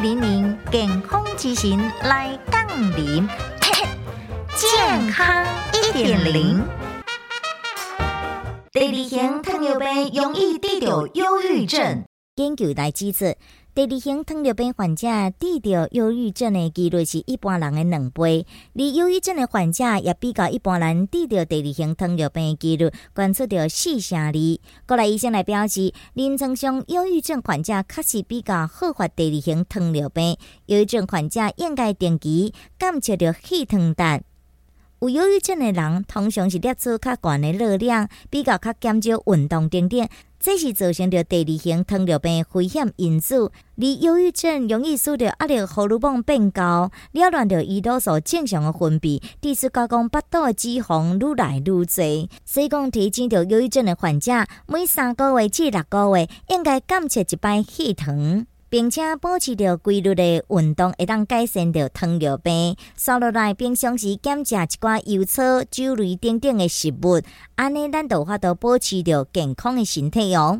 零零健康之行来杠铃，健康一点零。第二型糖尿病容易得到忧郁症，研究来指出。第二型糖尿病患者得到忧郁症的几率是一般人的两倍，而忧郁症的患者也比较一般人得到第二型糖尿病的几率观测到四成二。过来医生来表示，临床上忧郁症患者确实比较好发第二型糖尿病，忧郁症患者应该定期监测着血糖值。有忧郁症的人通常是摄取较悬的热量，比较较减少运动等等。这是造成着第二型糖尿病危险因素，而忧郁症容易使着压力荷尔蒙变高，扰乱着胰岛素正常的分泌，致使加工腹肚的脂肪愈来愈多。所以讲，提醒着忧郁症的患者，每三个月至六个月应该监测一摆血糖，并且保持着规律的运动，会当改善着糖尿病。刷落来，平常时检查一寡油草、酒类等等的食物。安尼，咱就法度保持着健康的身体哦。